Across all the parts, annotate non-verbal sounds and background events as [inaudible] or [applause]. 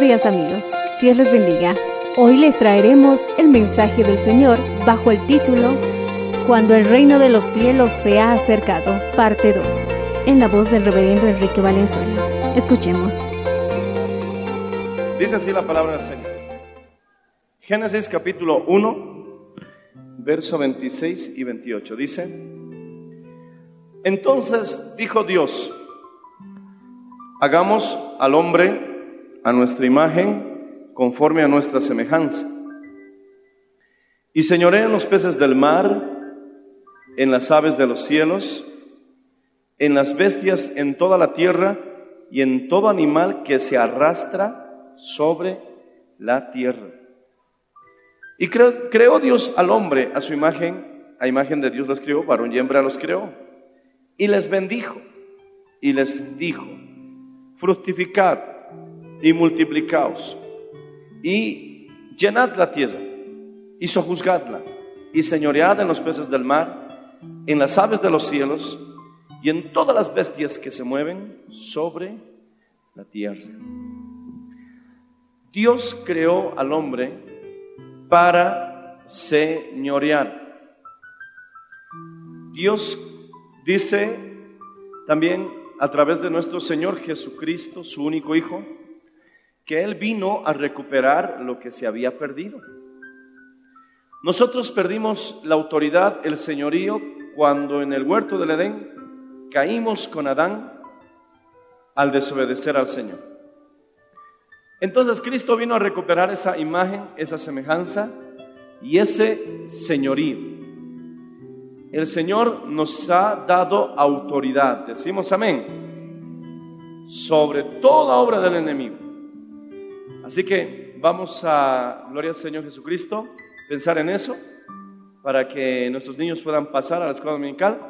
Días amigos, Dios les bendiga. Hoy les traeremos el mensaje del Señor bajo el título Cuando el reino de los cielos se ha acercado, parte 2, en la voz del reverendo Enrique Valenzuela. Escuchemos. Dice así la palabra del Señor. Génesis capítulo 1, verso 26 y 28. Dice, entonces dijo Dios, hagamos al hombre a nuestra imagen, conforme a nuestra semejanza. Y señoré en los peces del mar, en las aves de los cielos, en las bestias en toda la tierra y en todo animal que se arrastra sobre la tierra. Y creó, creó Dios al hombre a su imagen, a imagen de Dios los creó, varón y hembra los creó. Y les bendijo y les dijo, fructificad y multiplicaos y llenad la tierra y sojuzgadla y señoread en los peces del mar, en las aves de los cielos y en todas las bestias que se mueven sobre la tierra. Dios creó al hombre para señorear. Dios dice también a través de nuestro Señor Jesucristo, su único Hijo, que Él vino a recuperar lo que se había perdido. Nosotros perdimos la autoridad, el señorío, cuando en el huerto del Edén caímos con Adán al desobedecer al Señor. Entonces Cristo vino a recuperar esa imagen, esa semejanza y ese señorío. El Señor nos ha dado autoridad, decimos amén, sobre toda obra del enemigo. Así que vamos a, gloria al Señor Jesucristo, pensar en eso para que nuestros niños puedan pasar a la escuela dominical.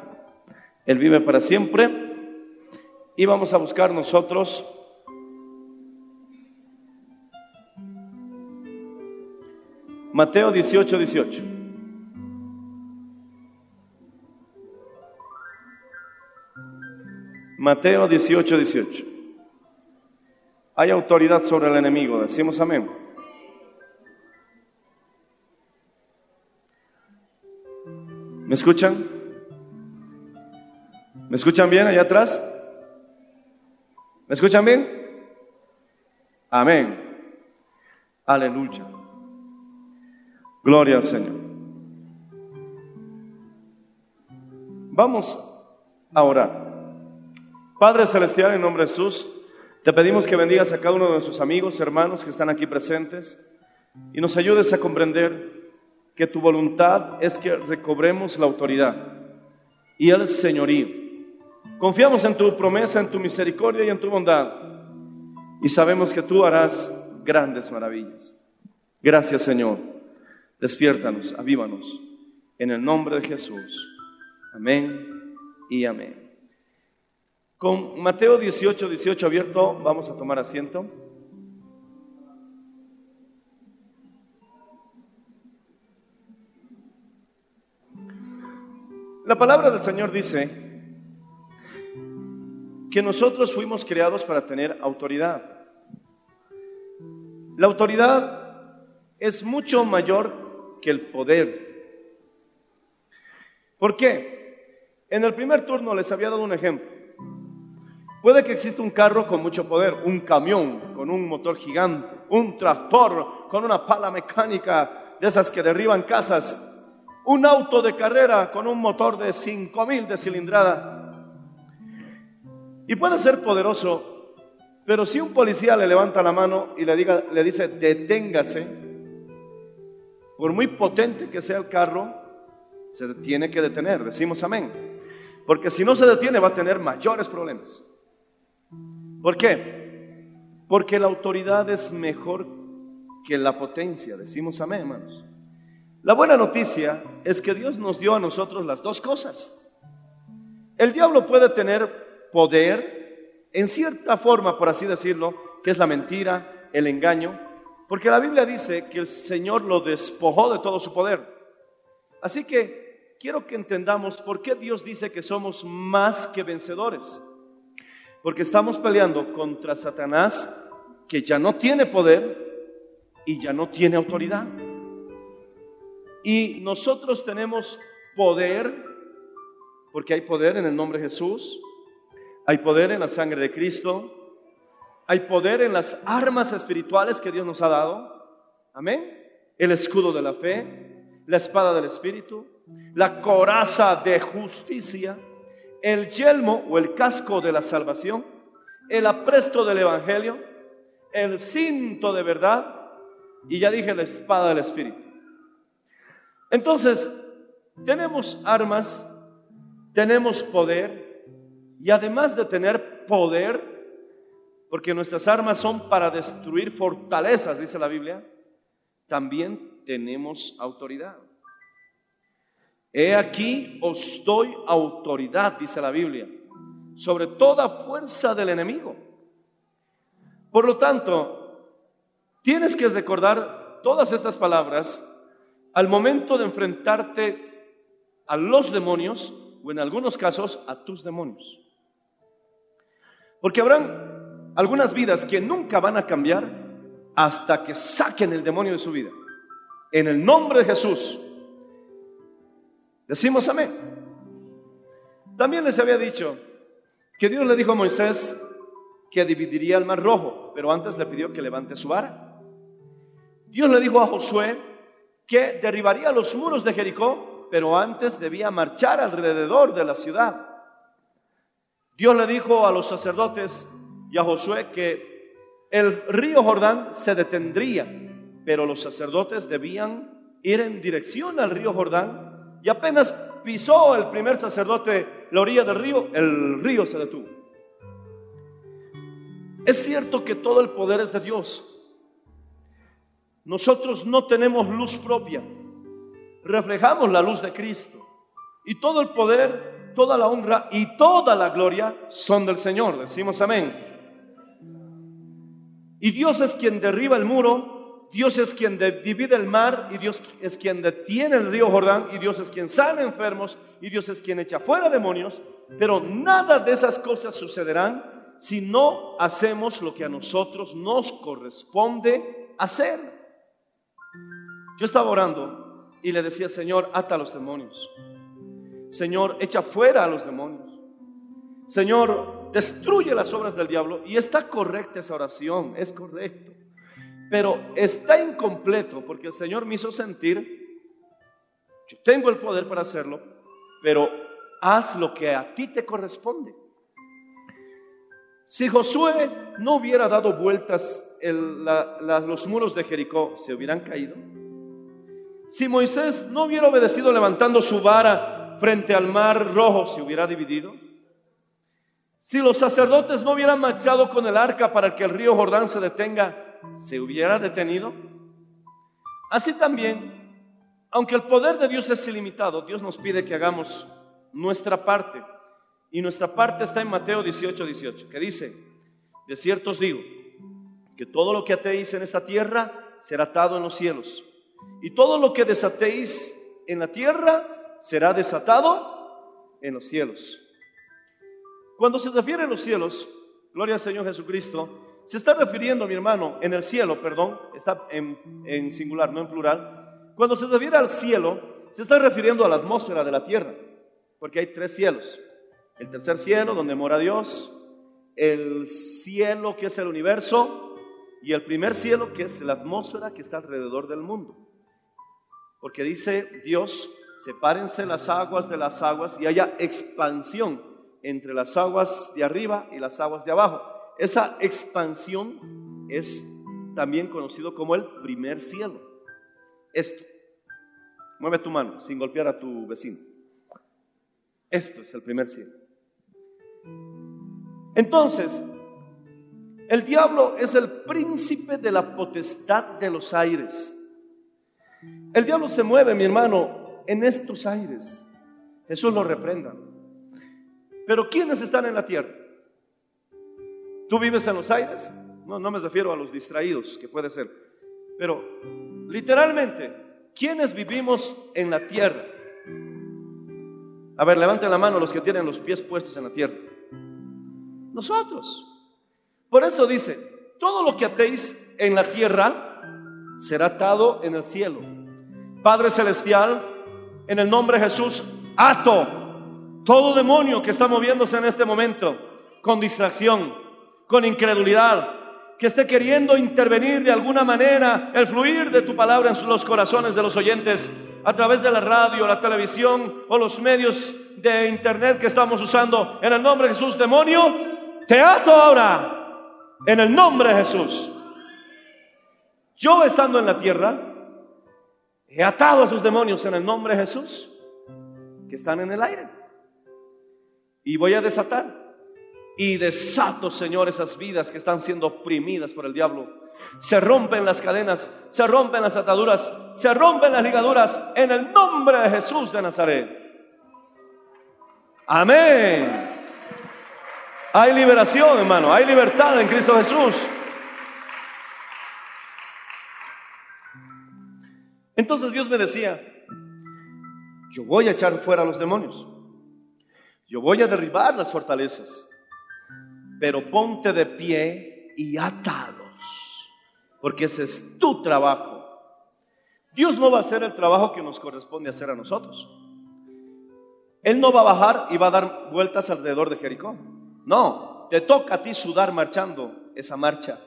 Él vive para siempre. Y vamos a buscar nosotros Mateo 18, 18. Mateo 18, 18. Hay autoridad sobre el enemigo, decimos amén. ¿Me escuchan? ¿Me escuchan bien allá atrás? ¿Me escuchan bien? Amén. Aleluya. Gloria al Señor. Vamos a orar. Padre Celestial, en nombre de Jesús, te pedimos que bendigas a cada uno de nuestros amigos, hermanos que están aquí presentes y nos ayudes a comprender que tu voluntad es que recobremos la autoridad y el señorío. Confiamos en tu promesa, en tu misericordia y en tu bondad y sabemos que tú harás grandes maravillas. Gracias Señor. Despiértanos, avívanos. En el nombre de Jesús. Amén y amén. Con Mateo 18, 18 abierto, vamos a tomar asiento. La palabra del Señor dice que nosotros fuimos creados para tener autoridad. La autoridad es mucho mayor que el poder. ¿Por qué? En el primer turno les había dado un ejemplo. Puede que exista un carro con mucho poder, un camión con un motor gigante, un tractor con una pala mecánica de esas que derriban casas, un auto de carrera con un motor de 5000 de cilindrada. Y puede ser poderoso, pero si un policía le levanta la mano y le, diga, le dice deténgase, por muy potente que sea el carro, se tiene que detener, decimos amén. Porque si no se detiene va a tener mayores problemas. ¿Por qué? Porque la autoridad es mejor que la potencia, decimos amén, hermanos. La buena noticia es que Dios nos dio a nosotros las dos cosas. El diablo puede tener poder en cierta forma, por así decirlo, que es la mentira, el engaño, porque la Biblia dice que el Señor lo despojó de todo su poder. Así que quiero que entendamos por qué Dios dice que somos más que vencedores. Porque estamos peleando contra Satanás, que ya no tiene poder y ya no tiene autoridad. Y nosotros tenemos poder, porque hay poder en el nombre de Jesús, hay poder en la sangre de Cristo, hay poder en las armas espirituales que Dios nos ha dado. Amén. El escudo de la fe, la espada del Espíritu, la coraza de justicia, el yelmo o el casco de la salvación, el apresto del Evangelio, el cinto de verdad y ya dije la espada del Espíritu. Entonces, tenemos armas, tenemos poder y además de tener poder, porque nuestras armas son para destruir fortalezas, dice la Biblia, también tenemos autoridad. He aquí os doy autoridad, dice la Biblia, sobre toda fuerza del enemigo. Por lo tanto, tienes que recordar todas estas palabras al momento de enfrentarte a los demonios o en algunos casos a tus demonios. Porque habrán algunas vidas que nunca van a cambiar hasta que saquen el demonio de su vida. En el nombre de Jesús. Decimos amén. También les había dicho que Dios le dijo a Moisés que dividiría el mar rojo, pero antes le pidió que levante su vara. Dios le dijo a Josué que derribaría los muros de Jericó, pero antes debía marchar alrededor de la ciudad. Dios le dijo a los sacerdotes y a Josué que el río Jordán se detendría, pero los sacerdotes debían ir en dirección al río Jordán y apenas pisó el primer sacerdote la orilla del río, el río se detuvo. Es cierto que todo el poder es de Dios. Nosotros no tenemos luz propia. Reflejamos la luz de Cristo. Y todo el poder, toda la honra y toda la gloria son del Señor. Decimos amén. Y Dios es quien derriba el muro, Dios es quien divide el mar y Dios es quien detiene el río Jordán y Dios es quien sana enfermos y Dios es quien echa fuera demonios. Pero nada de esas cosas sucederán si no hacemos lo que a nosotros nos corresponde hacer. Yo estaba orando y le decía, Señor, ata a los demonios. Señor, echa fuera a los demonios. Señor, destruye las obras del diablo. Y está correcta esa oración, es correcto. Pero está incompleto porque el Señor me hizo sentir, yo tengo el poder para hacerlo, pero haz lo que a ti te corresponde. Si Josué no hubiera dado vueltas los muros de Jericó, ¿se hubieran caído? Si Moisés no hubiera obedecido levantando su vara frente al mar rojo, ¿se hubiera dividido? Si los sacerdotes no hubieran marchado con el arca para que el río Jordán se detenga, ¿se hubiera detenido? Así también, aunque el poder de Dios es ilimitado, Dios nos pide que hagamos nuestra parte. Y nuestra parte está en Mateo 18, 18, que dice, de cierto os digo, que todo lo que atéis en esta tierra será atado en los cielos y todo lo que desatéis en la tierra será desatado en los cielos. Cuando se refiere a los cielos, gloria al Señor Jesucristo, se está refiriendo, mi hermano, en el cielo, perdón, está en, en singular, no en plural. Cuando se refiere al cielo, se está refiriendo a la atmósfera de la tierra, porque hay tres cielos. El tercer cielo, donde mora Dios, el cielo que es el universo, y el primer cielo que es la atmósfera que está alrededor del mundo. Porque dice Dios, sepárense las aguas de las aguas y haya expansión entre las aguas de arriba y las aguas de abajo. Esa expansión es también conocido como el primer cielo. Esto. Mueve tu mano sin golpear a tu vecino. Esto es el primer cielo. Entonces, el diablo es el príncipe de la potestad de los aires. El diablo se mueve, mi hermano, en estos aires. Jesús lo reprenda. Pero ¿quiénes están en la tierra? ¿Tú vives en los aires? No, no me refiero a los distraídos, que puede ser. Pero literalmente, ¿quiénes vivimos en la tierra? A ver, levanten la mano los que tienen los pies puestos en la tierra. Nosotros. Por eso dice, todo lo que atéis en la tierra será atado en el cielo. Padre Celestial, en el nombre de Jesús, ato todo demonio que está moviéndose en este momento con distracción, con incredulidad, que esté queriendo intervenir de alguna manera el fluir de tu palabra en los corazones de los oyentes a través de la radio, la televisión o los medios de internet que estamos usando. En el nombre de Jesús, demonio, te ato ahora en el nombre de Jesús. Yo estando en la tierra, he atado a esos demonios en el nombre de Jesús que están en el aire. Y voy a desatar. Y desato, Señor, esas vidas que están siendo oprimidas por el diablo. Se rompen las cadenas, se rompen las ataduras, se rompen las ligaduras en el nombre de Jesús de Nazaret. Amén. Hay liberación, hermano. Hay libertad en Cristo Jesús. Entonces Dios me decía, yo voy a echar fuera a los demonios. Yo voy a derribar las fortalezas. Pero ponte de pie y atalos. Porque ese es tu trabajo. Dios no va a hacer el trabajo que nos corresponde hacer a nosotros. Él no va a bajar y va a dar vueltas alrededor de Jericó. No, te toca a ti sudar marchando esa marcha.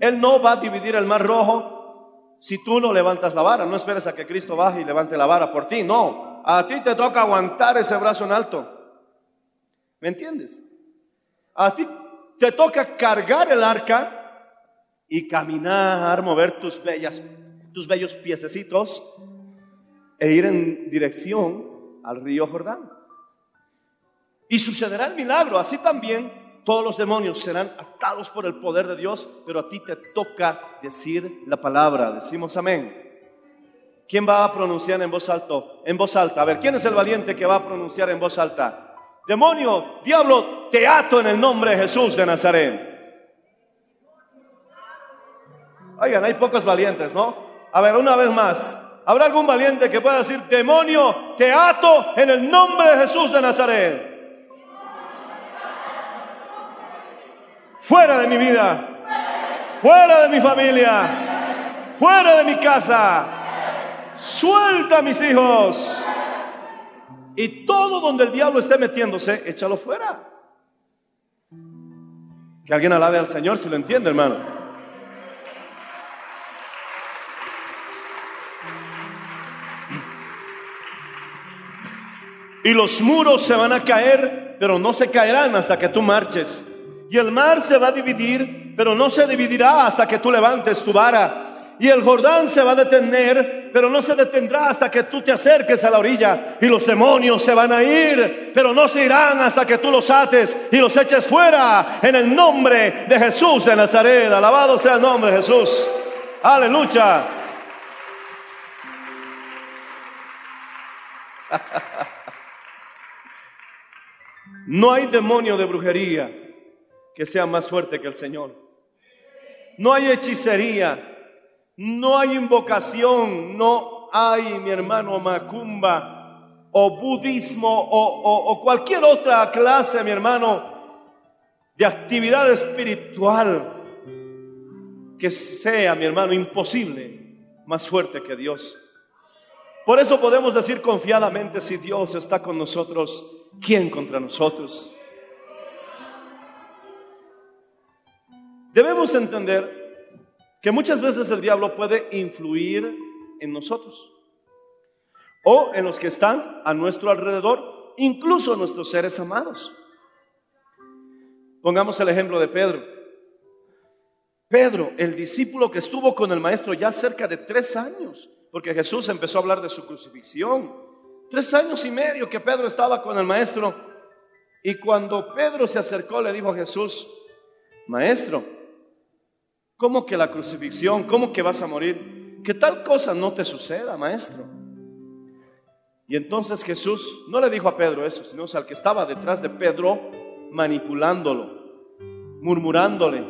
Él no va a dividir el mar rojo si tú no levantas la vara. No esperes a que Cristo baje y levante la vara por ti. No, a ti te toca aguantar ese brazo en alto. ¿Me entiendes? A ti te toca cargar el arca y caminar, mover tus bellas, tus bellos piececitos e ir en dirección al río Jordán. Y sucederá el milagro. Así también todos los demonios serán atados por el poder de Dios, pero a ti te toca decir la palabra. Decimos amén. ¿Quién va a pronunciar en voz alta? En voz alta. A ver, ¿quién es el valiente que va a pronunciar en voz alta? Demonio, diablo, te ato en el nombre de Jesús de Nazaret. Oigan, hay pocos valientes, ¿no? A ver, una vez más. ¿Habrá algún valiente que pueda decir, demonio, te ato en el nombre de Jesús de Nazaret? fuera de mi vida, fuera de mi familia, fuera de mi casa, suelta a mis hijos. Y todo donde el diablo esté metiéndose, échalo fuera. Que alguien alabe al Señor si lo entiende, hermano. Y los muros se van a caer, pero no se caerán hasta que tú marches. Y el mar se va a dividir, pero no se dividirá hasta que tú levantes tu vara. Y el Jordán se va a detener, pero no se detendrá hasta que tú te acerques a la orilla. Y los demonios se van a ir, pero no se irán hasta que tú los ates y los eches fuera en el nombre de Jesús de Nazaret. Alabado sea el nombre de Jesús. Aleluya. [laughs] No hay demonio de brujería que sea más fuerte que el Señor. No hay hechicería, no hay invocación, no hay, mi hermano, macumba, o budismo o, o- cualquier otra clase, mi hermano, de actividad espiritual que sea, mi hermano, imposible, más fuerte que Dios. Por eso podemos decir confiadamente, si Dios está con nosotros, ¿quién contra nosotros? Debemos entender que muchas veces el diablo puede influir en nosotros o en los que están a nuestro alrededor, incluso nuestros seres amados. Pongamos el ejemplo de Pedro. Pedro, el discípulo que estuvo con el maestro ya cerca de tres años, porque Jesús empezó a hablar de su crucifixión. Tres años y medio que Pedro estaba con el maestro. Y cuando Pedro se acercó, le dijo a Jesús, maestro, ¿cómo que la crucifixión? ¿Cómo que vas a morir? Que tal cosa no te suceda, maestro. Y entonces Jesús no le dijo a Pedro eso, sino al que estaba detrás de Pedro, manipulándolo, murmurándole,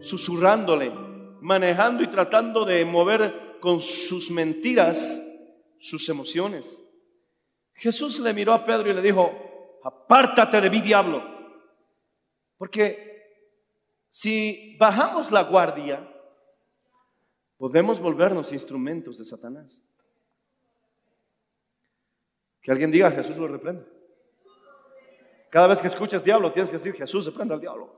susurrándole, manejando y tratando de mover con sus mentiras sus emociones. Jesús le miró a Pedro y le dijo, apártate de mí, diablo. Porque si bajamos la guardia, podemos volvernos instrumentos de Satanás. Que alguien diga, Jesús lo reprende. Cada vez que escuchas diablo, tienes que decir, Jesús reprende al diablo.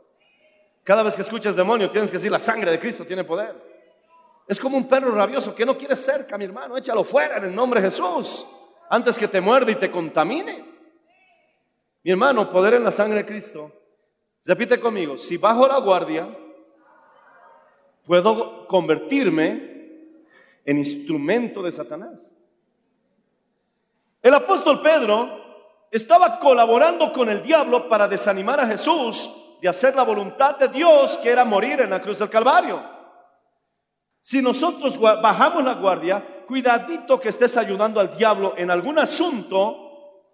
Cada vez que escuchas demonio, tienes que decir, la sangre de Cristo tiene poder. Es como un perro rabioso que no quiere cerca, mi hermano. Échalo fuera en el nombre de Jesús, antes que te muerde y te contamine. Mi hermano, poder en la sangre de Cristo. Repite conmigo, si bajo la guardia, puedo convertirme en instrumento de Satanás. El apóstol Pedro estaba colaborando con el diablo para desanimar a Jesús de hacer la voluntad de Dios, que era morir en la cruz del Calvario. Si nosotros bajamos la guardia, cuidadito que estés ayudando al diablo en algún asunto,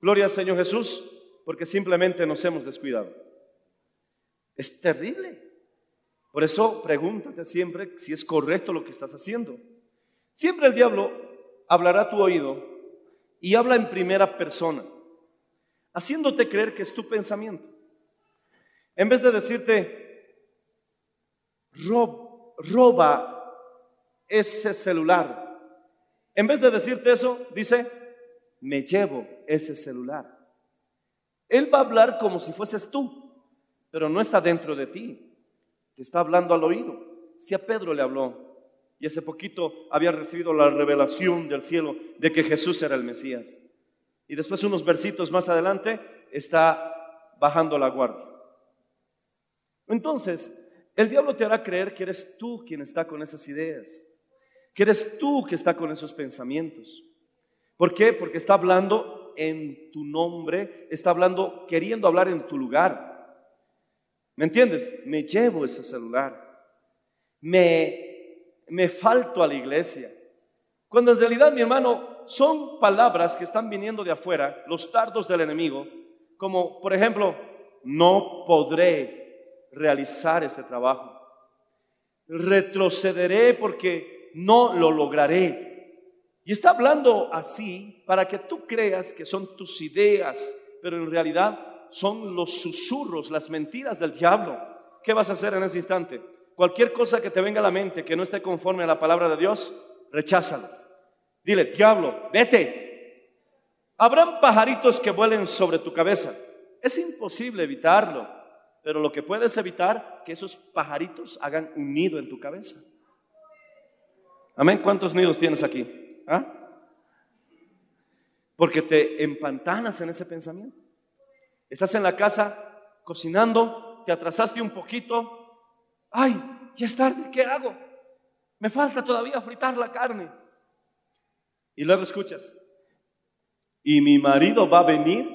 gloria al Señor Jesús, porque simplemente nos hemos descuidado. Es terrible. Por eso pregúntate siempre si es correcto lo que estás haciendo. Siempre el diablo hablará a tu oído y habla en primera persona, haciéndote creer que es tu pensamiento. En vez de decirte, "Rob- roba ese celular. En vez de decirte eso, dice, me llevo ese celular. Él va a hablar como si fueses tú, pero no está dentro de ti. Te está hablando al oído. Si a Pedro le habló, y hace poquito había recibido la revelación del cielo de que Jesús era el Mesías. Y después unos versitos más adelante está bajando la guardia. Entonces, el diablo te hará creer que eres tú quien está con esas ideas, que eres tú que está con esos pensamientos. ¿Por qué? Porque está hablando en tu nombre, está hablando, queriendo hablar en tu lugar. ¿Me entiendes? Me llevo ese celular, me, me falto a la iglesia. Cuando en realidad, mi hermano, son palabras que están viniendo de afuera, los dardos del enemigo, como por ejemplo, no podré realizar este trabajo. Retrocederé porque no lo lograré. Y está hablando así para que tú creas que son tus ideas, pero en realidad son los susurros, las mentiras del diablo. ¿Qué vas a hacer en ese instante? Cualquier cosa que te venga a la mente que no esté conforme a la palabra de Dios, recházalo. Dile, diablo, vete. Habrán pajaritos que vuelen sobre tu cabeza. Es imposible evitarlo, pero lo que puedes evitar que esos pajaritos hagan un nido en tu cabeza. Amén. ¿Cuántos nidos tienes aquí? ¿Ah? Porque te empantanas en ese pensamiento. Estás en la casa cocinando, te atrasaste un poquito. Ay, ya es tarde, ¿qué hago? Me falta todavía fritar la carne. Y luego escuchas, y mi marido va a venir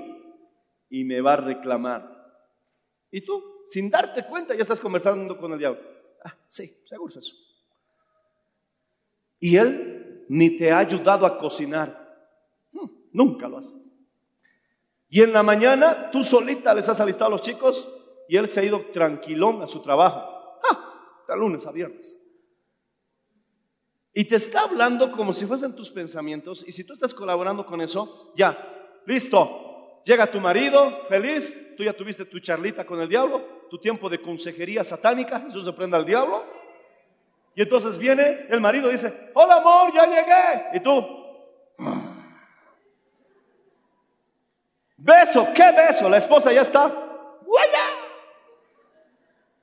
y me va a reclamar. Y tú, sin darte cuenta, ya estás conversando con el diablo. Ah, sí, seguro es eso. Y él ni te ha ayudado a cocinar. Hmm, nunca lo hace. Y en la mañana tú solita les has alistado a los chicos y él se ha ido tranquilón a su trabajo. ¡Ah! De lunes a viernes. Y te está hablando como si fuesen tus pensamientos. Y si tú estás colaborando con eso, ya, listo. Llega tu marido, feliz. Tú ya tuviste tu charlita con el diablo, tu tiempo de consejería satánica. Jesús se prende al diablo. Y entonces viene el marido y dice, hola amor, ya llegué. Y tú, beso, ¿qué beso? La esposa ya está, ¡guaya!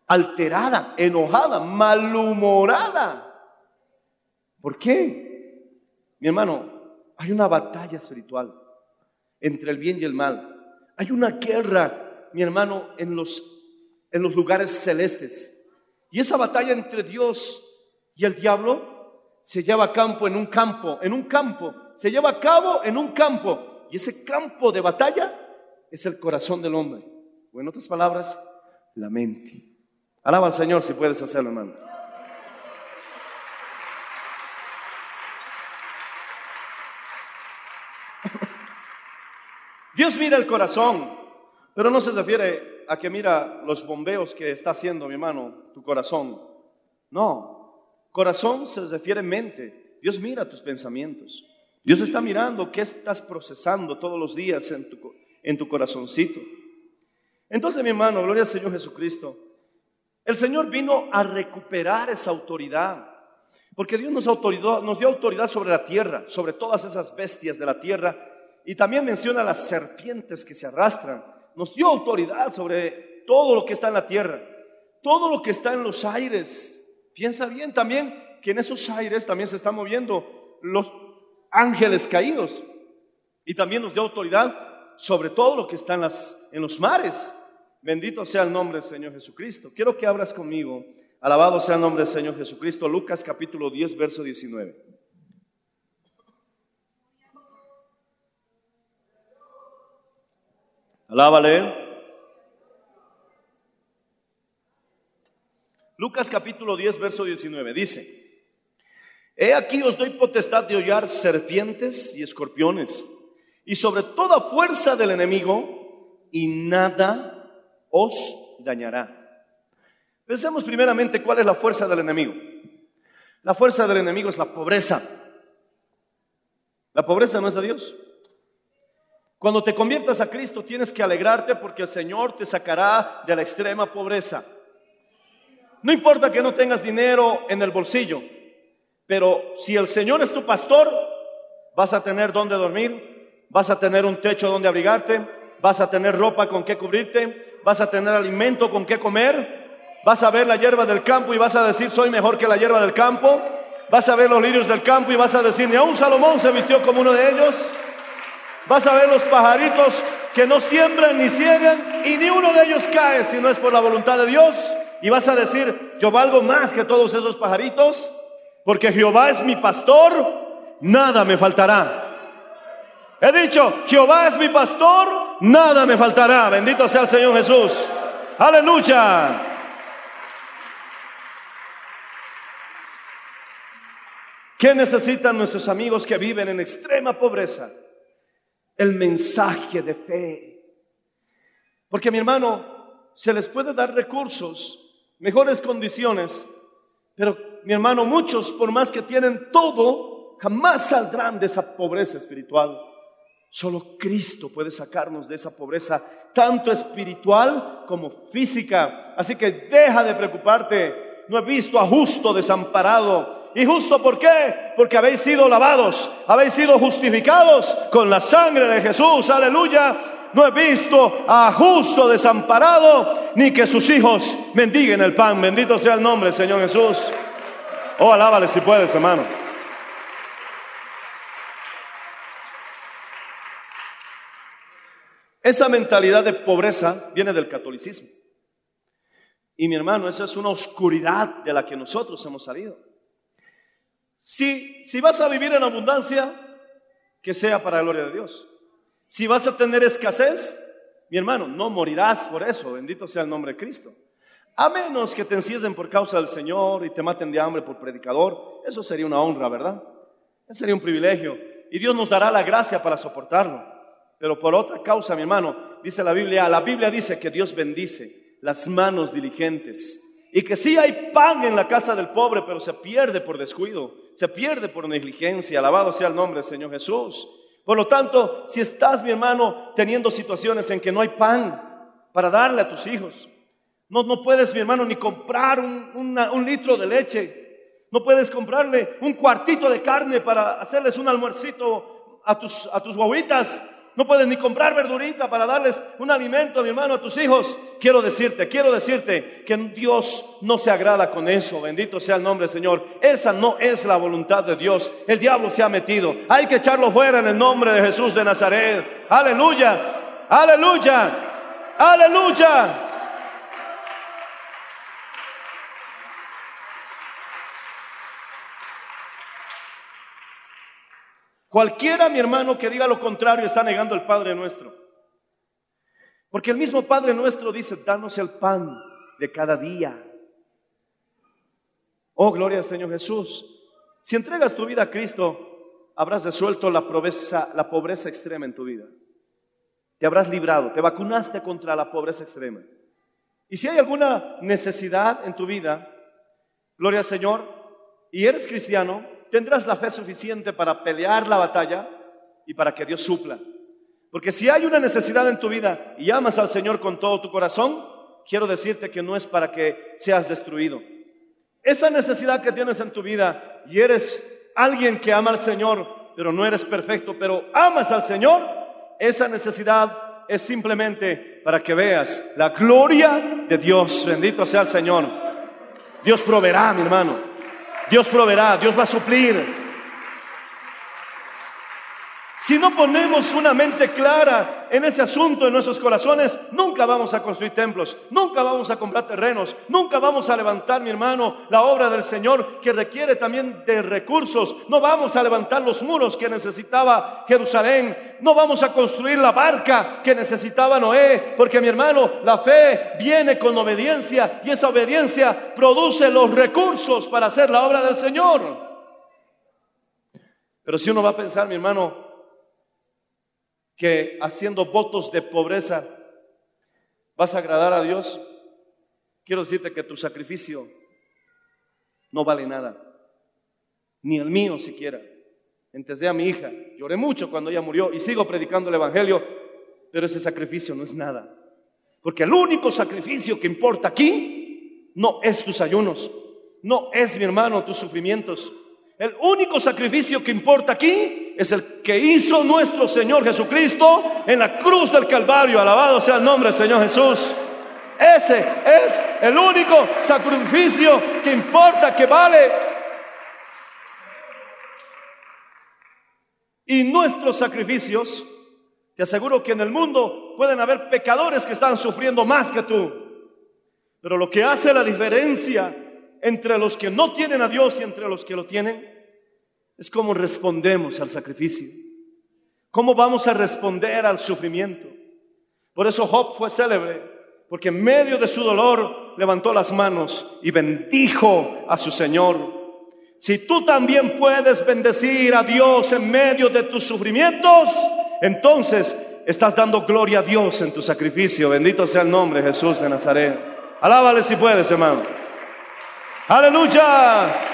Alterada, enojada, malhumorada. ¿Por qué? Mi hermano, hay una batalla espiritual entre el bien y el mal. Hay una guerra, mi hermano, en los, en los lugares celestes. Y esa batalla entre Dios y el diablo se lleva a cabo en un campo, en un campo, se lleva a cabo en un campo. Y ese campo de batalla es el corazón del hombre. O en otras palabras, la mente. Alaba al Señor si puedes hacerlo, hermano. [laughs] Dios mira el corazón, pero no se refiere a que mira los bombeos que está haciendo, mi hermano, tu corazón. No, corazón se refiere mente. Dios mira tus pensamientos. Dios está mirando qué estás procesando todos los días en tu, en tu corazoncito. Entonces, mi hermano, gloria al Señor Jesucristo. El Señor vino a recuperar esa autoridad. Porque Dios nos, nos dio autoridad sobre la tierra, sobre todas esas bestias de la tierra. Y también menciona las serpientes que se arrastran. Nos dio autoridad sobre todo lo que está en la tierra, todo lo que está en los aires. Piensa bien también que en esos aires también se están moviendo los ángeles caídos. Y también nos dio autoridad sobre todo lo que está en, las, en los mares. Bendito sea el nombre del Señor Jesucristo. Quiero que abras conmigo. Alabado sea el nombre del Señor Jesucristo. Lucas capítulo 10, verso 19. Alábale. Lucas capítulo 10, verso 19. Dice, He aquí os doy potestad de hollar serpientes y escorpiones y sobre toda fuerza del enemigo y nada os dañará. Pensemos primeramente cuál es la fuerza del enemigo. La fuerza del enemigo es la pobreza. La pobreza no es de Dios. Cuando te conviertas a Cristo tienes que alegrarte porque el Señor te sacará de la extrema pobreza. No importa que no tengas dinero en el bolsillo, pero si el Señor es tu pastor, vas a tener donde dormir, vas a tener un techo donde abrigarte, vas a tener ropa con que cubrirte, vas a tener alimento con que comer, vas a ver la hierba del campo y vas a decir soy mejor que la hierba del campo, vas a ver los lirios del campo y vas a decir ni aun Salomón se vistió como uno de ellos, vas a ver los pajaritos que no siembran ni ciegan y ni uno de ellos cae si no es por la voluntad de Dios. Y vas a decir yo valgo más que todos esos pajaritos porque Jehová es mi pastor, nada me faltará. He dicho, Jehová es mi pastor, nada me faltará. Bendito sea el Señor Jesús. Aleluya. ¿Qué necesitan nuestros amigos que viven en extrema pobreza? El mensaje de fe. Porque mi hermano, se les puede dar recursos, mejores condiciones, pero mi hermano, muchos, por más que tienen todo, jamás saldrán de esa pobreza espiritual. Solo Cristo puede sacarnos de esa pobreza, tanto espiritual como física. Así que deja de preocuparte. No he visto a justo desamparado. ¿Y justo por qué? Porque habéis sido lavados, habéis sido justificados con la sangre de Jesús. Aleluya. No he visto a justo desamparado, ni que sus hijos mendiguen el pan. Bendito sea el nombre, Señor Jesús. Oh, alábale si puedes, hermano. Esa mentalidad de pobreza viene del catolicismo. Y mi hermano, esa es una oscuridad de la que nosotros hemos salido. Si, si vas a vivir en abundancia, que sea para la gloria de Dios. Si vas a tener escasez, mi hermano, no morirás por eso, bendito sea el nombre de Cristo. A menos que te encierren por causa del Señor y te maten de hambre por predicador, eso sería una honra, ¿verdad? Eso sería un privilegio. Y Dios nos dará la gracia para soportarlo. Pero por otra causa, mi hermano, dice la Biblia, la Biblia dice que Dios bendice las manos diligentes Y que sí hay pan en la casa del pobre, pero se pierde por descuido, se pierde por negligencia. Alabado sea el nombre del Señor Jesús. Por lo tanto, si estás, mi hermano, teniendo situaciones en que no hay pan para darle a tus hijos, no, no puedes, mi hermano, ni comprar un, un litro de leche, no puedes comprarle un cuartito de carne para hacerles un almuercito a tus, a tus guaguitas, no puedes ni comprar verdurita para darles un alimento, mi hermano, a tus hijos. Quiero decirte, quiero decirte que Dios no se agrada con eso. Bendito sea el nombre Señor. Esa no es la voluntad de Dios. El diablo se ha metido. Hay que echarlo fuera en el nombre de Jesús de Nazaret. Aleluya, aleluya, aleluya. Cualquiera, mi hermano, que diga lo contrario está negando el Padre nuestro. Porque el mismo Padre nuestro dice, danos el pan de cada día. Oh, gloria al Señor Jesús. Si entregas tu vida a Cristo, habrás resuelto la pobreza, la pobreza extrema en tu vida. Te habrás librado, te vacunaste contra la pobreza extrema. Y si hay alguna necesidad en tu vida, gloria al Señor, y eres cristiano, tendrás la fe suficiente para pelear la batalla y para que Dios supla. Porque si hay una necesidad en tu vida y amas al Señor con todo tu corazón, quiero decirte que no es para que seas destruido. Esa necesidad que tienes en tu vida y eres alguien que ama al Señor, pero no eres perfecto, pero amas al Señor, esa necesidad es simplemente para que veas la gloria de Dios. Bendito sea el Señor. Dios proveerá, mi hermano. Dios proveerá, Dios va a suplir. Si no ponemos una mente clara en ese asunto en nuestros corazones, nunca vamos a construir templos, nunca vamos a comprar terrenos, nunca vamos a levantar, mi hermano, la obra del Señor que requiere también de recursos. No vamos a levantar los muros que necesitaba Jerusalén, no vamos a construir la barca que necesitaba Noé, porque mi hermano, la fe viene con obediencia y esa obediencia produce los recursos para hacer la obra del Señor. Pero si uno va a pensar, mi hermano, que haciendo votos de pobreza vas a agradar a Dios, quiero decirte que tu sacrificio no vale nada, ni el mío siquiera. Entesé a mi hija, lloré mucho cuando ella murió y sigo predicando el Evangelio, pero ese sacrificio no es nada. Porque el único sacrificio que importa aquí no es tus ayunos, no es, mi hermano, tus sufrimientos. El único sacrificio que importa aquí es el que hizo nuestro Señor Jesucristo en la cruz del Calvario. Alabado sea el nombre del Señor Jesús. Ese es el único sacrificio que importa, que vale. Y nuestros sacrificios, te aseguro que en el mundo pueden haber pecadores que están sufriendo más que tú. Pero lo que hace la diferencia entre los que no tienen a Dios y entre los que lo tienen es cómo respondemos al sacrificio. ¿Cómo vamos a responder al sufrimiento? Por eso Job fue célebre, porque en medio de su dolor levantó las manos y bendijo a su Señor. Si tú también puedes bendecir a Dios en medio de tus sufrimientos, entonces estás dando gloria a Dios en tu sacrificio. Bendito sea el nombre de Jesús de Nazaret. Alábale si puedes, hermano. Aleluya.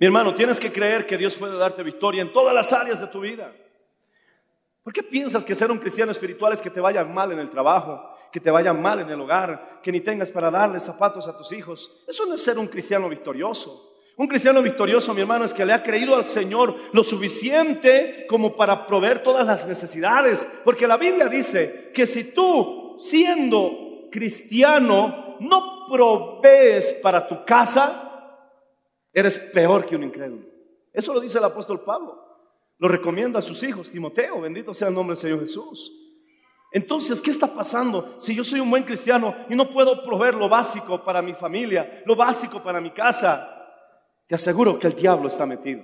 Mi hermano, tienes que creer que Dios puede darte victoria en todas las áreas de tu vida. ¿Por qué piensas que ser un cristiano espiritual es que te vaya mal en el trabajo, que te vaya mal en el hogar, que ni tengas para darle zapatos a tus hijos? Eso no es ser un cristiano victorioso. Un cristiano victorioso, mi hermano, es que le ha creído al Señor lo suficiente como para proveer todas las necesidades. Porque la Biblia dice que si tú, siendo cristiano, no provees para tu casa, eres peor que un incrédulo. Eso lo dice el apóstol Pablo. Lo recomienda a sus hijos, Timoteo, bendito sea el nombre del Señor Jesús. Entonces, ¿qué está pasando? Si yo soy un buen cristiano y no puedo proveer lo básico para mi familia, lo básico para mi casa, te aseguro que el diablo está metido.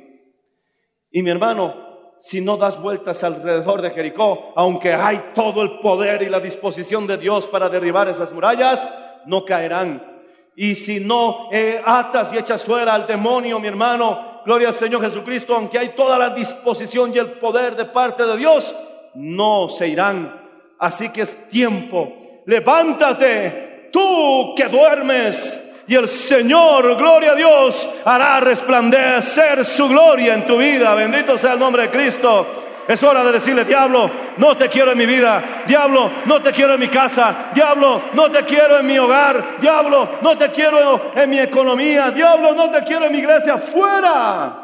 Y mi hermano, si no das vueltas alrededor de Jericó, aunque hay todo el poder y la disposición de Dios para derribar esas murallas, no caerán. Y si no eh, atas y echas fuera al demonio, mi hermano, gloria al Señor Jesucristo, aunque hay toda la disposición y el poder de parte de Dios, no se irán. Así que es tiempo. Levántate, tú que duermes. Y el Señor, gloria a Dios, hará resplandecer su gloria en tu vida. Bendito sea el nombre de Cristo. Es hora de decirle, diablo, no te quiero en mi vida. Diablo, no te quiero en mi casa. Diablo, no te quiero en mi hogar. Diablo, no te quiero en mi economía. Diablo, no te quiero en mi iglesia. Fuera.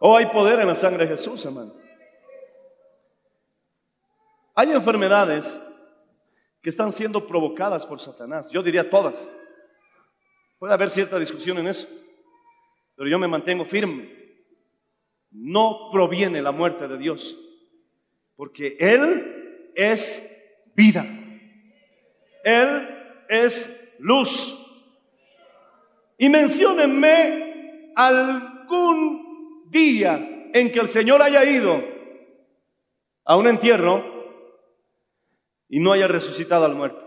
Oh, hay poder en la sangre de Jesús, hermano. Hay enfermedades que están siendo provocadas por Satanás. Yo diría todas. Puede haber cierta discusión en eso, pero yo me mantengo firme. No proviene la muerte de Dios, porque Él es vida. Él es luz. Y menciónenme algún día en que el Señor haya ido a un entierro y no haya resucitado al muerto.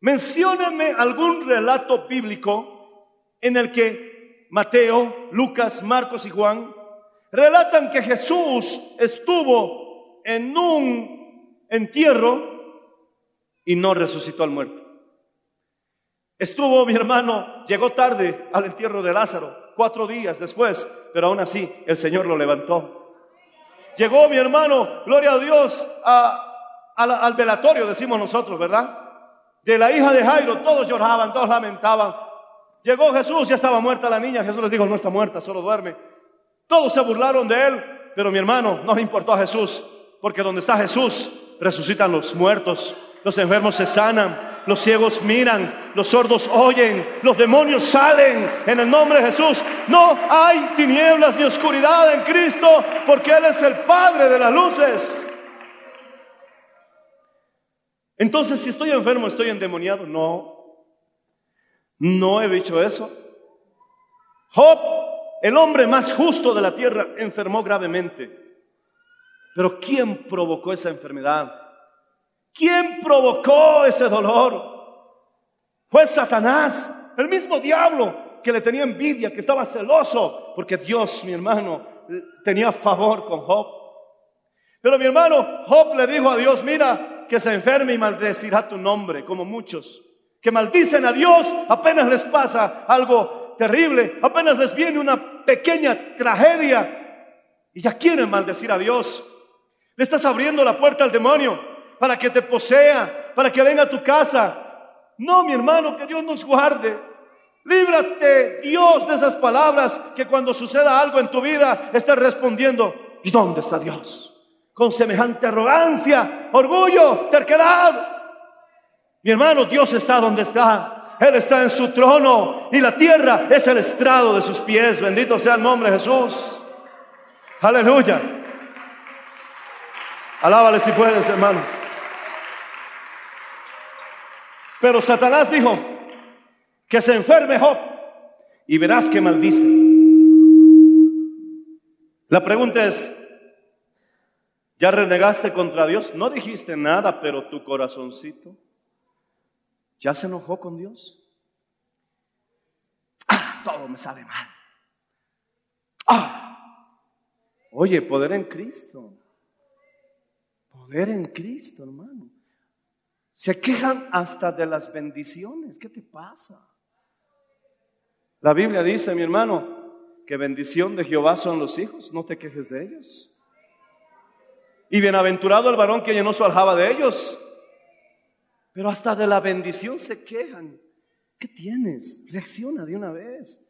Mencióneme algún relato bíblico en el que Mateo, Lucas, Marcos y Juan relatan que Jesús estuvo en un entierro y no resucitó al muerto. Estuvo mi hermano, llegó tarde al entierro de Lázaro, cuatro días después, pero aún así el Señor lo levantó. Llegó mi hermano, gloria a Dios, al velatorio, decimos nosotros, ¿verdad? De la hija de Jairo, todos lloraban, todos lamentaban. Llegó Jesús, ya estaba muerta la niña. Jesús les dijo, no está muerta, solo duerme. Todos se burlaron de él, pero mi hermano no le importó a Jesús, porque donde está Jesús, resucitan los muertos, los enfermos se sanan, los ciegos miran, los sordos oyen, los demonios salen en el nombre de Jesús. No hay tinieblas ni oscuridad en Cristo porque Él es el Padre de las luces. Entonces, si estoy enfermo, estoy endemoniado. No, no he dicho eso. Job, el hombre más justo de la tierra, enfermó gravemente. Pero ¿quién provocó esa enfermedad? ¿Quién provocó ese dolor? Fue Satanás, el mismo diablo que le tenía envidia, que estaba celoso, porque Dios, mi hermano, tenía favor con Job. Pero mi hermano, Job le dijo a Dios, mira, que se enferme y maldecirá tu nombre, como muchos, que maldicen a Dios apenas les pasa algo terrible, apenas les viene una pequeña tragedia y ya quieren maldecir a Dios. Le estás abriendo la puerta al demonio para que te posea, para que venga a tu casa. No, mi hermano, que Dios nos guarde. Líbrate, Dios, de esas palabras que cuando suceda algo en tu vida estés respondiendo, ¿y dónde está Dios? Con semejante arrogancia, orgullo, terquedad. Mi hermano, Dios está donde está. Él está en su trono y la tierra es el estrado de sus pies. Bendito sea el nombre de Jesús. Aleluya. Alábale si puedes, hermano. Pero Satanás dijo, que se enferme Job y verás que maldice. La pregunta es, ¿ya renegaste contra Dios? No dijiste nada, pero tu corazoncito ya se enojó con Dios. Ah, todo me sale mal. Ah, oye, poder en Cristo. Poder en Cristo, hermano. Se quejan hasta de las bendiciones. ¿Qué te pasa? La Biblia dice, mi hermano, que bendición de Jehová son los hijos. No te quejes de ellos. Y bienaventurado el varón que llenó su aljaba de ellos. Pero hasta de la bendición se quejan. ¿Qué tienes? Reacciona de una vez.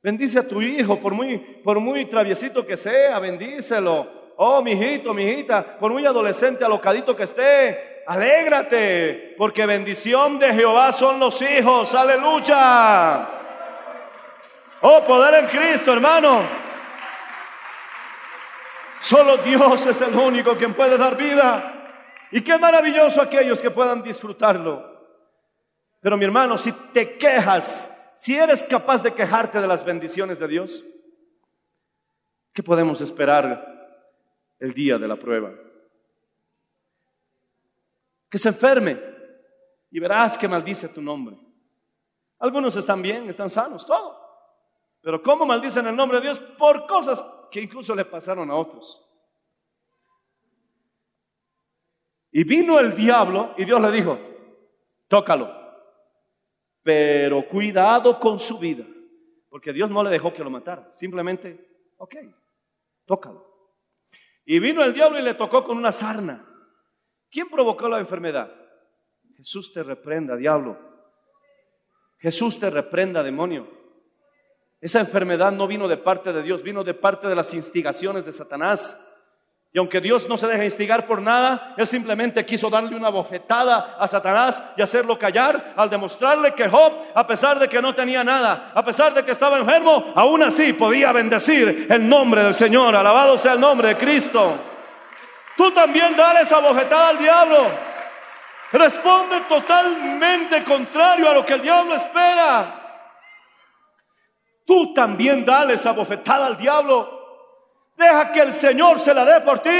Bendice a tu hijo, por muy, por muy traviesito que sea, bendícelo. Oh, mi hijito, mi hijita, por muy adolescente, alocadito que esté, Alégrate, porque bendición de Jehová son los hijos. Aleluya. Oh, poder en Cristo, hermano. Solo Dios es el único quien puede dar vida. Y qué maravilloso aquellos que puedan disfrutarlo. Pero mi hermano, si te quejas, si eres capaz de quejarte de las bendiciones de Dios, ¿qué podemos esperar el día de la prueba? que se enferme y verás que maldice tu nombre. Algunos están bien, están sanos, todo. Pero ¿cómo maldicen el nombre de Dios? Por cosas que incluso le pasaron a otros. Y vino el diablo y Dios le dijo, tócalo, pero cuidado con su vida, porque Dios no le dejó que lo matara, simplemente, ok, tócalo. Y vino el diablo y le tocó con una sarna. ¿Quién provocó la enfermedad? Jesús te reprenda, diablo. Jesús te reprenda, demonio. Esa enfermedad no vino de parte de Dios, vino de parte de las instigaciones de Satanás. Y aunque Dios no se deja instigar por nada, Él simplemente quiso darle una bofetada a Satanás y hacerlo callar al demostrarle que Job, a pesar de que no tenía nada, a pesar de que estaba enfermo, aún así podía bendecir el nombre del Señor. Alabado sea el nombre de Cristo. Tú también dale esa bofetada al diablo. Responde totalmente contrario a lo que el diablo espera. Tú también dale esa bofetada al diablo. Deja que el Señor se la dé por ti.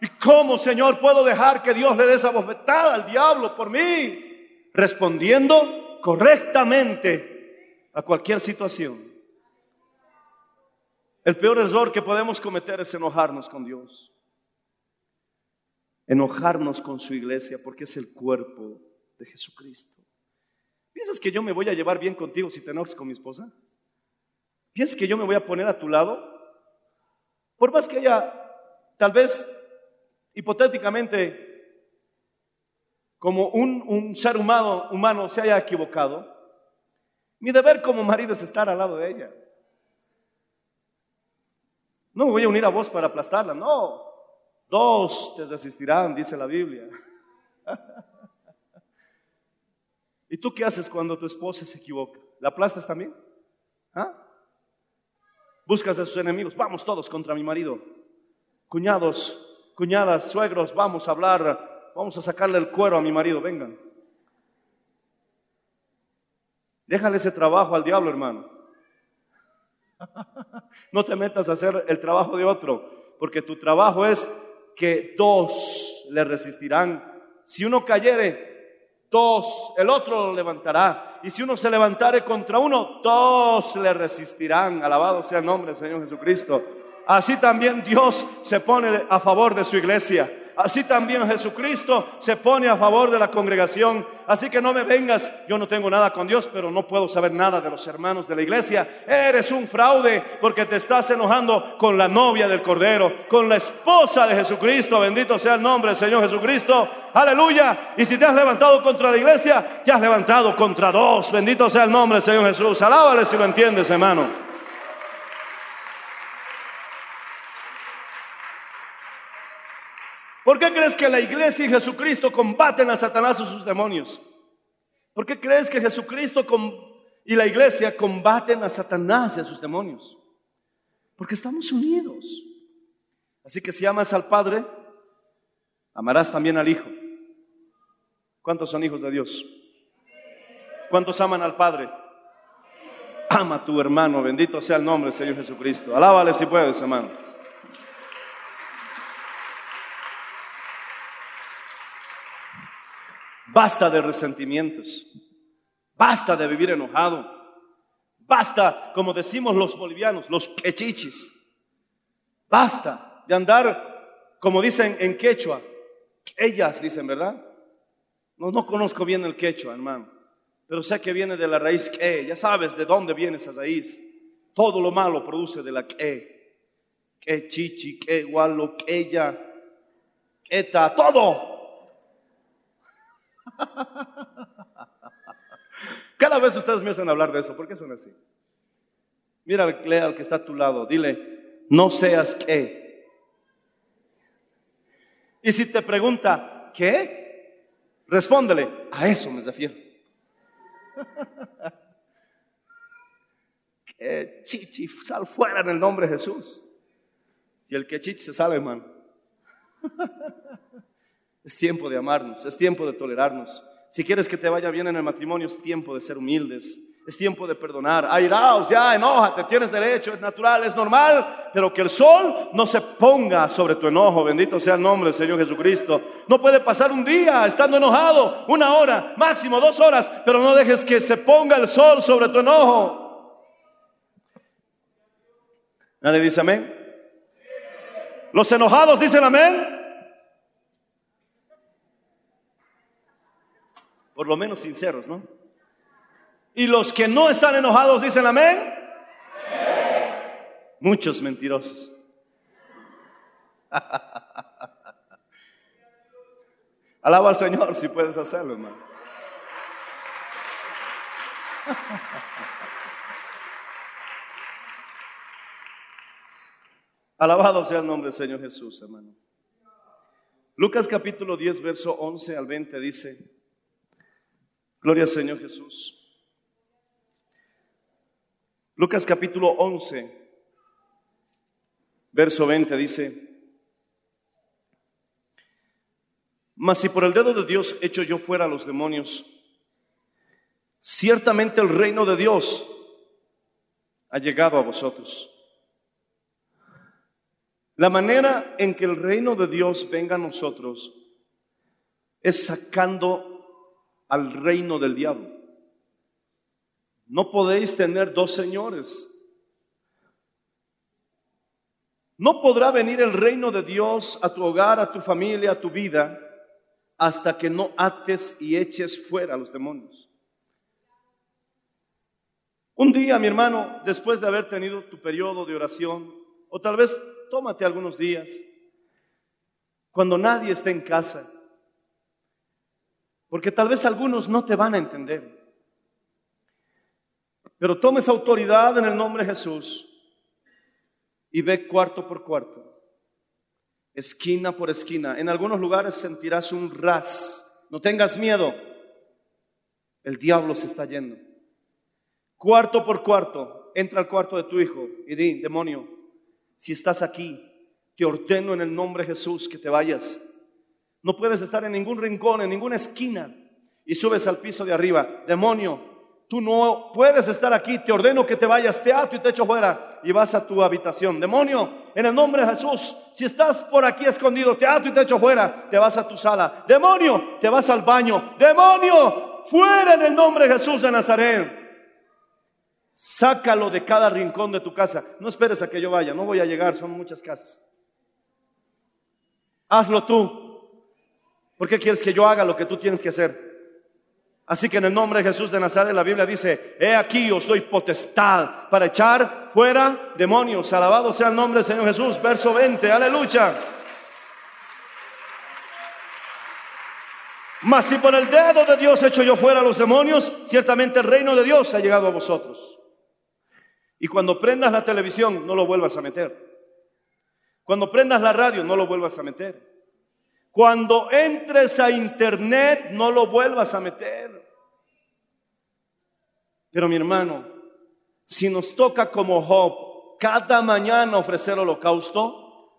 ¿Y cómo, Señor, puedo dejar que Dios le dé esa bofetada al diablo por mí? Respondiendo correctamente a cualquier situación. El peor error que podemos cometer es enojarnos con Dios. Enojarnos con su iglesia porque es el cuerpo de Jesucristo. ¿Piensas que yo me voy a llevar bien contigo si te enojas con mi esposa? ¿Piensas que yo me voy a poner a tu lado? Por más que ella, tal vez, hipotéticamente, como un, un ser humano, humano se haya equivocado, mi deber como marido es estar al lado de ella. No me voy a unir a vos para aplastarla, no. Dos te resistirán, dice la Biblia. [laughs] ¿Y tú qué haces cuando tu esposa se equivoca? ¿La aplastas también? ¿Ah? Buscas a sus enemigos, vamos todos contra mi marido. Cuñados, cuñadas, suegros, vamos a hablar, vamos a sacarle el cuero a mi marido, vengan. Déjale ese trabajo al diablo, hermano. [laughs] No te metas a hacer el trabajo de otro, porque tu trabajo es que dos le resistirán. Si uno cayere, dos, el otro lo levantará. Y si uno se levantare contra uno, todos le resistirán. Alabado sea el nombre del Señor Jesucristo. Así también Dios se pone a favor de su iglesia. Así también Jesucristo se pone a favor de la congregación. Así que no me vengas, yo no tengo nada con Dios, pero no puedo saber nada de los hermanos de la iglesia. Eres un fraude porque te estás enojando con la novia del Cordero, con la esposa de Jesucristo. Bendito sea el nombre del Señor Jesucristo. Aleluya. Y si te has levantado contra la iglesia, te has levantado contra dos. Bendito sea el nombre del Señor Jesús. Alábale si lo entiendes, hermano. ¿Por qué crees que la iglesia y Jesucristo combaten a Satanás y sus demonios? ¿Por qué crees que Jesucristo y la iglesia combaten a Satanás y a sus demonios? Porque estamos unidos. Así que si amas al Padre, amarás también al Hijo. ¿Cuántos son hijos de Dios? ¿Cuántos aman al Padre? Ama a tu hermano, bendito sea el nombre del Señor Jesucristo. Alábale si puedes, hermano. Basta de resentimientos. Basta de vivir enojado. Basta, como decimos los bolivianos, los quechichis. Basta de andar, como dicen en quechua, ellas dicen, ¿verdad? No, no conozco bien el quechua, hermano, pero sé que viene de la raíz que, ya sabes de dónde viene esa raíz. Todo lo malo produce de la que, que chichi, que gualo, que ella, que todo [laughs] Cada vez ustedes me hacen hablar de eso. ¿Por qué son así? Mira al que está a tu lado. Dile, no seas qué. Y si te pregunta, ¿qué? Respóndele, a eso me refiero. [laughs] que chichi, sal fuera en el nombre de Jesús. Y el que chichi se sale, hermano. [laughs] Es tiempo de amarnos, es tiempo de tolerarnos. Si quieres que te vaya bien en el matrimonio, es tiempo de ser humildes. Es tiempo de perdonar. Airaos, ya, enójate, tienes derecho, es natural, es normal, pero que el sol no se ponga sobre tu enojo. Bendito sea el nombre del Señor Jesucristo. No puede pasar un día estando enojado, una hora, máximo dos horas, pero no dejes que se ponga el sol sobre tu enojo. Nadie dice amén. Los enojados dicen amén. Por lo menos sinceros, ¿no? Y los que no están enojados dicen amén. Muchos mentirosos. [laughs] Alaba al Señor si puedes hacerlo, hermano. [laughs] Alabado sea el nombre del Señor Jesús, hermano. Lucas capítulo 10, verso 11 al 20 dice, Gloria al Señor Jesús. Lucas capítulo 11, verso 20 dice, Mas si por el dedo de Dios echo yo fuera a los demonios, ciertamente el reino de Dios ha llegado a vosotros. La manera en que el reino de Dios venga a nosotros es sacando al reino del diablo. No podéis tener dos señores. No podrá venir el reino de Dios a tu hogar, a tu familia, a tu vida, hasta que no ates y eches fuera a los demonios. Un día, mi hermano, después de haber tenido tu periodo de oración, o tal vez tómate algunos días, cuando nadie esté en casa, porque tal vez algunos no te van a entender. Pero tomes autoridad en el nombre de Jesús y ve cuarto por cuarto, esquina por esquina. En algunos lugares sentirás un ras. No tengas miedo. El diablo se está yendo. Cuarto por cuarto, entra al cuarto de tu hijo y di, demonio, si estás aquí, te ordeno en el nombre de Jesús que te vayas. No puedes estar en ningún rincón, en ninguna esquina y subes al piso de arriba. Demonio, tú no puedes estar aquí, te ordeno que te vayas, te ato y te echo fuera y vas a tu habitación. Demonio, en el nombre de Jesús, si estás por aquí escondido, te ato y te echo fuera, te vas a tu sala. Demonio, te vas al baño. Demonio, fuera en el nombre de Jesús de Nazaret. Sácalo de cada rincón de tu casa. No esperes a que yo vaya, no voy a llegar, son muchas casas. Hazlo tú. ¿Por qué quieres que yo haga lo que tú tienes que hacer? Así que en el nombre de Jesús de Nazaret la Biblia dice, he aquí os doy potestad para echar fuera demonios. Alabado sea el nombre del Señor Jesús. Verso 20, aleluya. Mas si por el dedo de Dios echo yo fuera a los demonios, ciertamente el reino de Dios ha llegado a vosotros. Y cuando prendas la televisión, no lo vuelvas a meter. Cuando prendas la radio, no lo vuelvas a meter. Cuando entres a internet, no lo vuelvas a meter. Pero mi hermano, si nos toca como Job cada mañana ofrecer holocausto,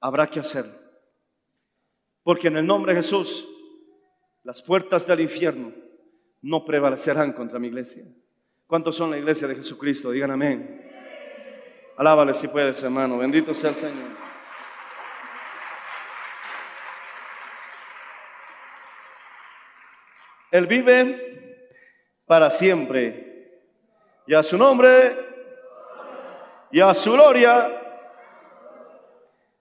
habrá que hacerlo. Porque en el nombre de Jesús, las puertas del infierno no prevalecerán contra mi iglesia. ¿Cuántos son la iglesia de Jesucristo? Digan amén. Alábale si puedes, hermano. Bendito sea el Señor. Él vive para siempre. Y a su nombre y a su gloria.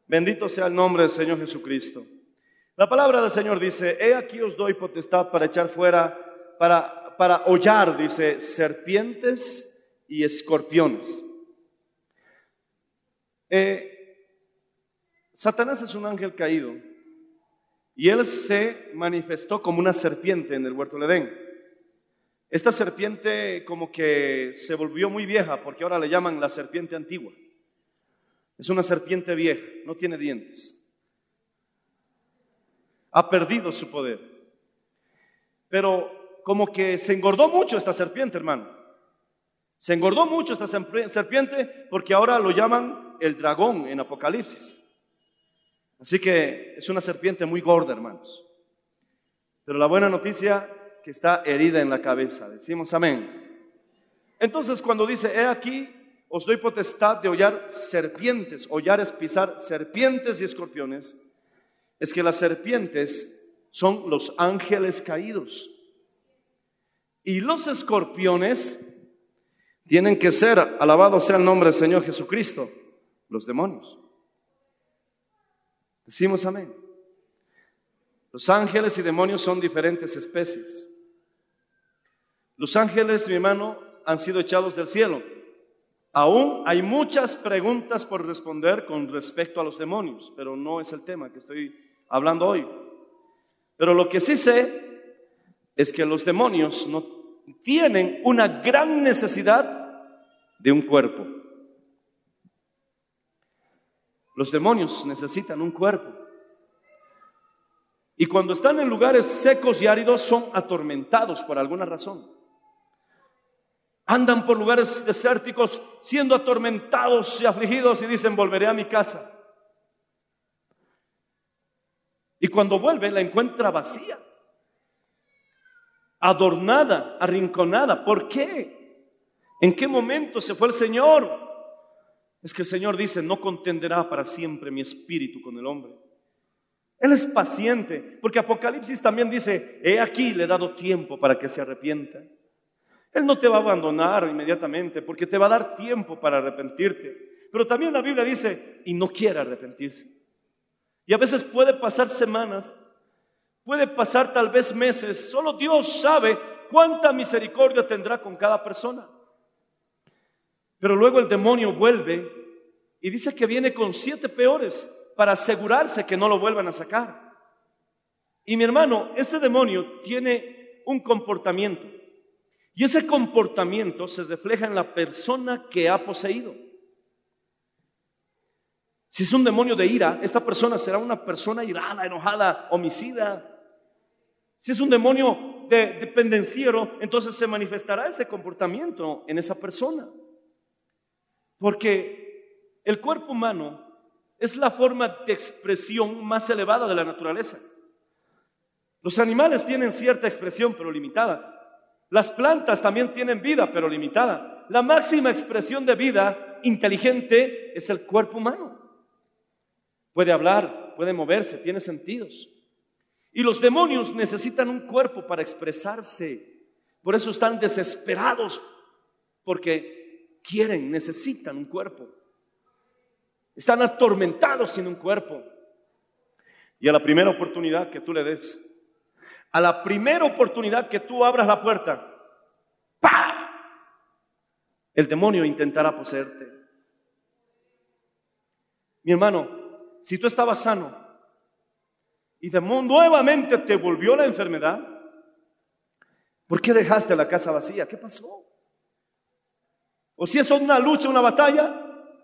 Bendito sea el nombre del Señor Jesucristo. La palabra del Señor dice, he aquí os doy potestad para echar fuera, para para hollar, dice, serpientes y escorpiones. Eh, Satanás es un ángel caído y él se manifestó como una serpiente en el huerto de Edén. Esta serpiente como que se volvió muy vieja porque ahora le llaman la serpiente antigua. Es una serpiente vieja, no tiene dientes. Ha perdido su poder. Pero como que se engordó mucho esta serpiente, hermano. Se engordó mucho esta serpiente porque ahora lo llaman el dragón en Apocalipsis. Así que es una serpiente muy gorda, hermanos. Pero la buena noticia que está herida en la cabeza. Decimos amén. Entonces cuando dice, he aquí, os doy potestad de hollar serpientes, hollar es pisar serpientes y escorpiones, es que las serpientes son los ángeles caídos. Y los escorpiones tienen que ser, alabado sea el nombre del Señor Jesucristo, los demonios. Decimos amén. Los ángeles y demonios son diferentes especies. Los ángeles, mi hermano, han sido echados del cielo. Aún hay muchas preguntas por responder con respecto a los demonios, pero no es el tema que estoy hablando hoy. Pero lo que sí sé es que los demonios no tienen una gran necesidad de un cuerpo. Los demonios necesitan un cuerpo. Y cuando están en lugares secos y áridos son atormentados por alguna razón. Andan por lugares desérticos siendo atormentados y afligidos y dicen, volveré a mi casa. Y cuando vuelve la encuentra vacía, adornada, arrinconada. ¿Por qué? ¿En qué momento se fue el Señor? Es que el Señor dice, no contenderá para siempre mi espíritu con el hombre. Él es paciente, porque Apocalipsis también dice, he aquí le he dado tiempo para que se arrepienta. Él no te va a abandonar inmediatamente, porque te va a dar tiempo para arrepentirte. Pero también la Biblia dice, y no quiere arrepentirse. Y a veces puede pasar semanas, puede pasar tal vez meses, solo Dios sabe cuánta misericordia tendrá con cada persona. Pero luego el demonio vuelve y dice que viene con siete peores para asegurarse que no lo vuelvan a sacar. Y mi hermano, ese demonio tiene un comportamiento. Y ese comportamiento se refleja en la persona que ha poseído. Si es un demonio de ira, esta persona será una persona irada, enojada, homicida. Si es un demonio de dependenciero, entonces se manifestará ese comportamiento en esa persona. Porque el cuerpo humano es la forma de expresión más elevada de la naturaleza. Los animales tienen cierta expresión, pero limitada. Las plantas también tienen vida, pero limitada. La máxima expresión de vida inteligente es el cuerpo humano. Puede hablar, puede moverse, tiene sentidos. Y los demonios necesitan un cuerpo para expresarse. Por eso están desesperados, porque quieren, necesitan un cuerpo. Están atormentados sin un cuerpo. Y a la primera oportunidad que tú le des, a la primera oportunidad que tú abras la puerta, ¡pa! El demonio intentará poseerte. Mi hermano, si tú estabas sano y de nuevamente te volvió la enfermedad, ¿por qué dejaste la casa vacía? ¿Qué pasó? O si es una lucha, una batalla,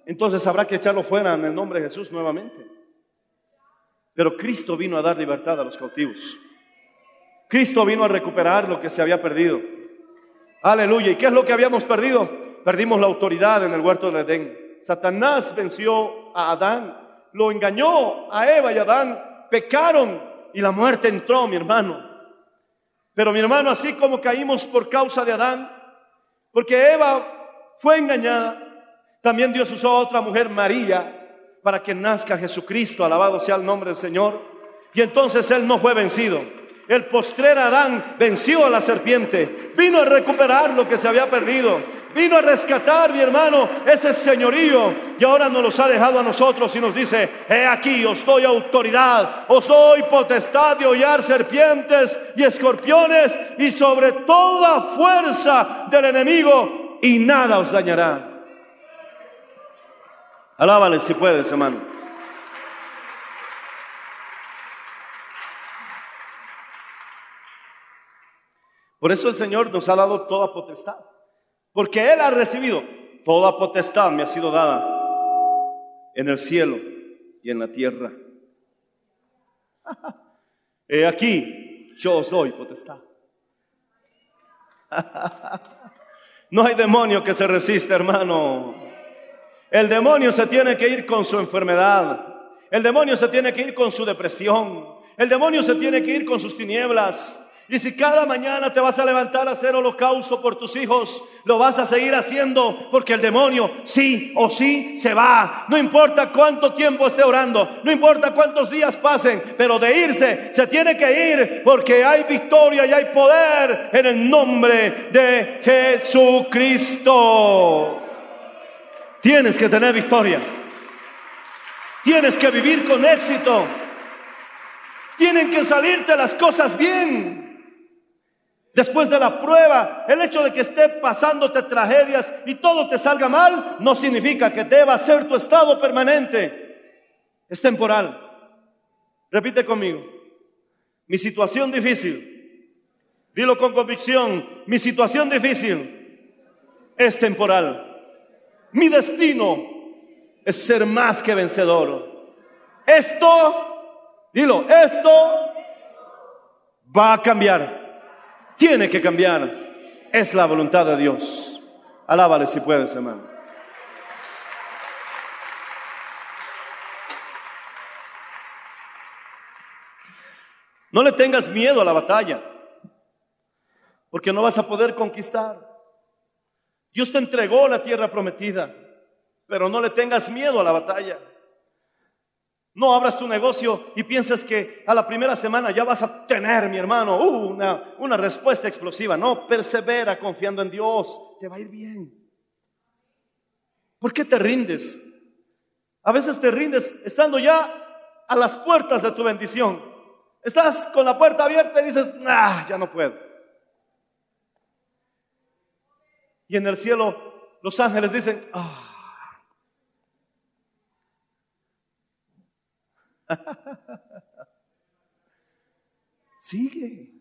entonces habrá que echarlo fuera en el nombre de Jesús nuevamente. Pero Cristo vino a dar libertad a los cautivos. Cristo vino a recuperar lo que se había perdido. Aleluya. ¿Y qué es lo que habíamos perdido? Perdimos la autoridad en el huerto del Edén. Satanás venció a Adán, lo engañó a Eva y Adán, pecaron y la muerte entró, mi hermano. Pero mi hermano, así como caímos por causa de Adán, porque Eva fue engañada, también Dios usó a otra mujer, María, para que nazca Jesucristo, alabado sea el nombre del Señor. Y entonces Él no fue vencido. El postrer Adán venció a la serpiente, vino a recuperar lo que se había perdido, vino a rescatar, mi hermano, ese señorío. Y ahora nos los ha dejado a nosotros y nos dice, he aquí, os doy autoridad, os doy potestad de hollar serpientes y escorpiones y sobre toda fuerza del enemigo y nada os dañará. Alábale si puedes, hermano. Por eso el Señor nos ha dado toda potestad. Porque Él ha recibido toda potestad, me ha sido dada en el cielo y en la tierra. [laughs] He aquí, yo os doy potestad. [laughs] No hay demonio que se resista, hermano. El demonio se tiene que ir con su enfermedad. El demonio se tiene que ir con su depresión. El demonio se tiene que ir con sus tinieblas. Y si cada mañana te vas a levantar a hacer holocausto por tus hijos, lo vas a seguir haciendo porque el demonio sí o sí se va. No importa cuánto tiempo esté orando, no importa cuántos días pasen, pero de irse se tiene que ir porque hay victoria y hay poder en el nombre de Jesucristo. Tienes que tener victoria. Tienes que vivir con éxito. Tienen que salirte las cosas bien. Después de la prueba, el hecho de que esté pasándote tragedias y todo te salga mal, no significa que deba ser tu estado permanente. Es temporal. Repite conmigo. Mi situación difícil. Dilo con convicción. Mi situación difícil es temporal. Mi destino es ser más que vencedor. Esto, dilo, esto va a cambiar. Tiene que cambiar. Es la voluntad de Dios. Alábale si puedes, hermano. No le tengas miedo a la batalla, porque no vas a poder conquistar. Dios te entregó la tierra prometida, pero no le tengas miedo a la batalla. No abras tu negocio y pienses que a la primera semana ya vas a tener, mi hermano, una, una respuesta explosiva. No, persevera confiando en Dios. Te va a ir bien. ¿Por qué te rindes? A veces te rindes estando ya a las puertas de tu bendición. Estás con la puerta abierta y dices, ah, ya no puedo. Y en el cielo los ángeles dicen, ah. [laughs] Sigue.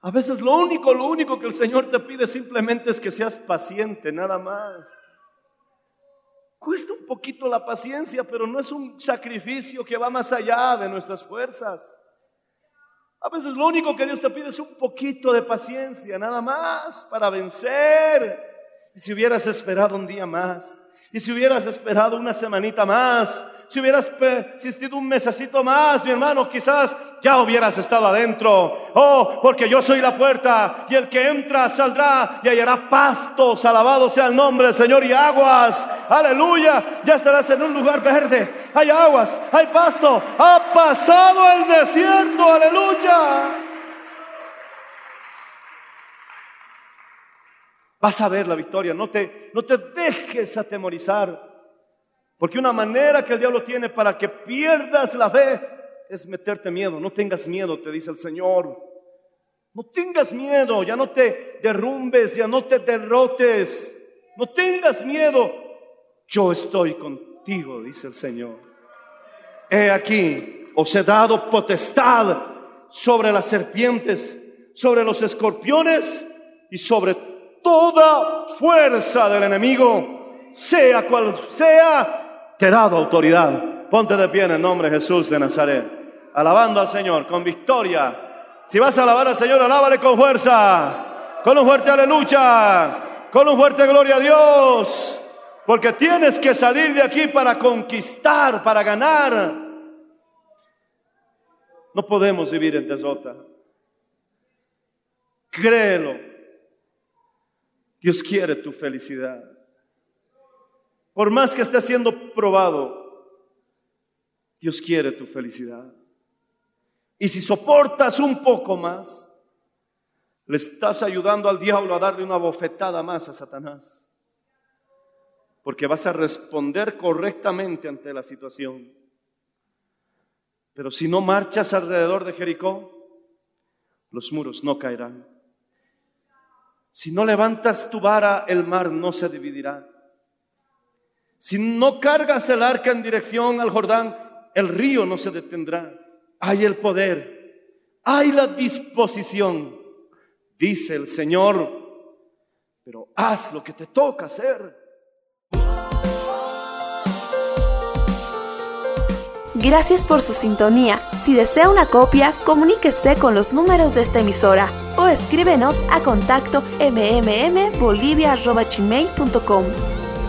A veces lo único, lo único que el Señor te pide simplemente es que seas paciente, nada más. Cuesta un poquito la paciencia, pero no es un sacrificio que va más allá de nuestras fuerzas. A veces lo único que Dios te pide es un poquito de paciencia, nada más, para vencer. Y si hubieras esperado un día más, y si hubieras esperado una semanita más, si hubieras persistido un mesecito más, mi hermano, quizás ya hubieras estado adentro. Oh, porque yo soy la puerta y el que entra saldrá y hallará pastos. Alabado sea el nombre del Señor y aguas. Aleluya. Ya estarás en un lugar verde. Hay aguas, hay pasto. Ha pasado el desierto. Aleluya. Vas a ver la victoria. No te, no te dejes atemorizar. Porque una manera que el diablo tiene para que pierdas la fe es meterte miedo. No tengas miedo, te dice el Señor. No tengas miedo, ya no te derrumbes, ya no te derrotes. No tengas miedo. Yo estoy contigo, dice el Señor. He aquí, os he dado potestad sobre las serpientes, sobre los escorpiones y sobre toda fuerza del enemigo, sea cual sea te he dado autoridad. Ponte de pie en el nombre de Jesús de Nazaret. Alabando al Señor con victoria. Si vas a alabar al Señor, alábale con fuerza. Con un fuerte aleluya. Con un fuerte gloria a Dios. Porque tienes que salir de aquí para conquistar, para ganar. No podemos vivir en desota. Créelo. Dios quiere tu felicidad. Por más que esté siendo probado, Dios quiere tu felicidad. Y si soportas un poco más, le estás ayudando al diablo a darle una bofetada más a Satanás. Porque vas a responder correctamente ante la situación. Pero si no marchas alrededor de Jericó, los muros no caerán. Si no levantas tu vara, el mar no se dividirá. Si no cargas el arca en dirección al Jordán, el río no se detendrá. Hay el poder, hay la disposición, dice el Señor, pero haz lo que te toca hacer. Gracias por su sintonía. Si desea una copia, comuníquese con los números de esta emisora o escríbenos a contacto mmmbolivia.com.